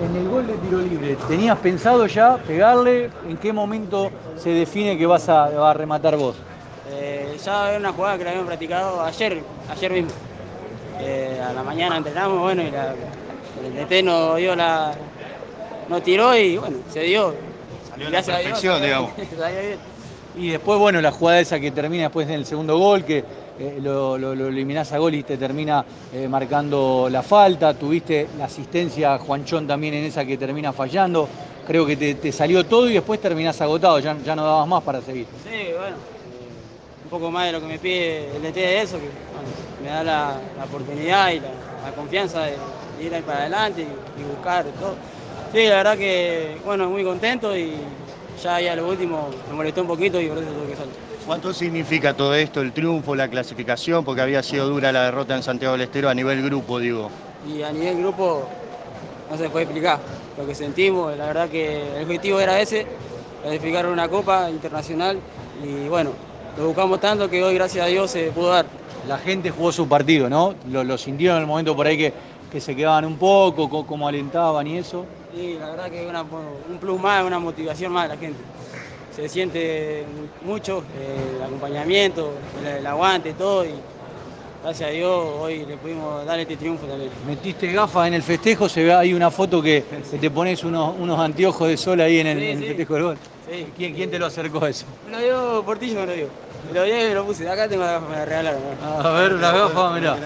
En el gol de tiro libre, ¿tenías pensado ya pegarle? ¿En qué momento se define que vas a, rematar vos? Eh, ya era una jugada que la habíamos practicado ayer, ayer mismo. Eh, a la mañana entrenamos, bueno, y el DT nos dio la. nos tiró y bueno, se dio. Salió la perfección, digamos. y después, bueno, la jugada esa que termina después en el segundo gol, que eh, lo, eliminás a gol y te termina eh, marcando la falta. Tuviste la asistencia Juanchón también en esa que termina fallando. Creo que te, salió todo y después terminás agotado, ya, ya no dabas más para seguir. Sí, bueno, eh, un poco más de lo que me pide el DT de eso, que me da la, oportunidad y la, confianza de, ir ahí para adelante y, buscar todo. Sí, la verdad que, bueno, muy contento y ya, ya lo último me molestó un poquito y por eso tuve que salir. ¿Cuánto significa todo esto, el triunfo, la clasificación? Porque había sido dura la derrota en Santiago del Estero a nivel grupo, digo. Y a nivel grupo no se puede explicar lo que sentimos. La verdad que el objetivo era ese, clasificar una copa internacional. Y bueno, lo buscamos tanto que hoy, gracias a Dios, se pudo dar. La gente jugó su partido, ¿no? Lo, sintieron en el momento por ahí que, que se quedaban un poco, cómo alentaban y eso. Sí, la verdad que un plus más, una motivación más de la gente se siente mucho el acompañamiento, el, aguante, todo. Y gracias a Dios hoy le pudimos dar este triunfo también. Metiste gafas en el festejo, se ve ahí una foto que, te pones unos, unos anteojos de sol ahí en el, festejo del gol. ¿Quién, ¿Quién, te lo acercó eso? Me lo dio Portillo, me lo dio. Me lo dio y me lo puse. Acá tengo las gafas, me las regalaron. A ver, las gafas, mirá.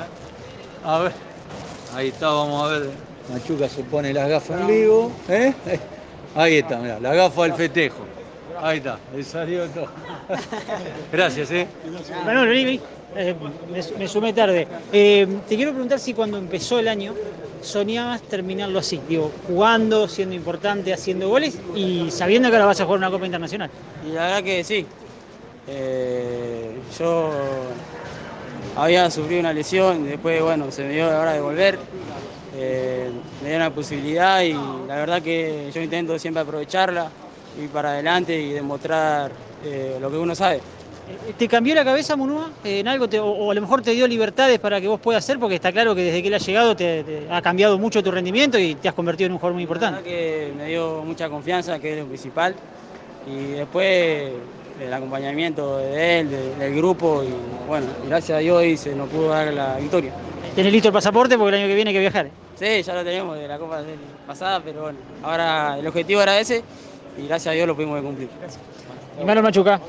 A ver. Ahí está, vamos a ver. Machuca se pone las gafas en vivo. ¿eh? Ahí está, mirá, la gafa del festejo. Ahí está, le salió todo. Gracias, ¿eh? Manuel, vení, eh, me, sumé tarde. Eh, te quiero preguntar si cuando empezó el año soñabas terminarlo así, digo, jugando, siendo importante, haciendo goles y sabiendo que ahora vas a jugar una Copa Internacional. Y la verdad que sí. Eh, yo había sufrido una lesión, después, bueno, se me dio la hora de volver. me dio una posibilidad y la verdad que yo intento siempre aprovecharla ir para adelante y demostrar eh, lo que uno sabe. Eh, ¿Te cambió la cabeza, Munúa, en algo? o, a lo mejor te dio libertades para que vos puedas hacer? Porque está claro que desde que él ha llegado te, ha cambiado mucho tu rendimiento y te has convertido en un jugador muy importante. La que me dio mucha confianza, que es lo principal. Y después el acompañamiento de él, del grupo. Y bueno, gracias a Dios hoy se nos pudo dar la victoria. ¿Tenés listo el pasaporte? Porque el año que viene hay que viajar. Sí, ya lo tenemos de la Copa pasada, pero bueno, ahora el objetivo era ese y gracias a Dios lo pudimos cumplir. Machuca.